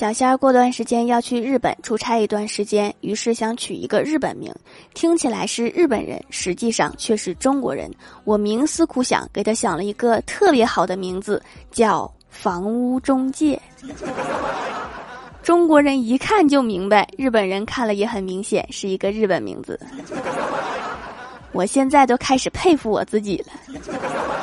小仙儿过段时间要去日本出差一段时间于是想取一个日本名。听起来是日本人实际上却是中国人。我冥思苦想给他想了一个特别好的名字叫房屋中介。中国人一看就明白日本人看了也很明显是一个日本名字。我现在都开始佩服我自己了。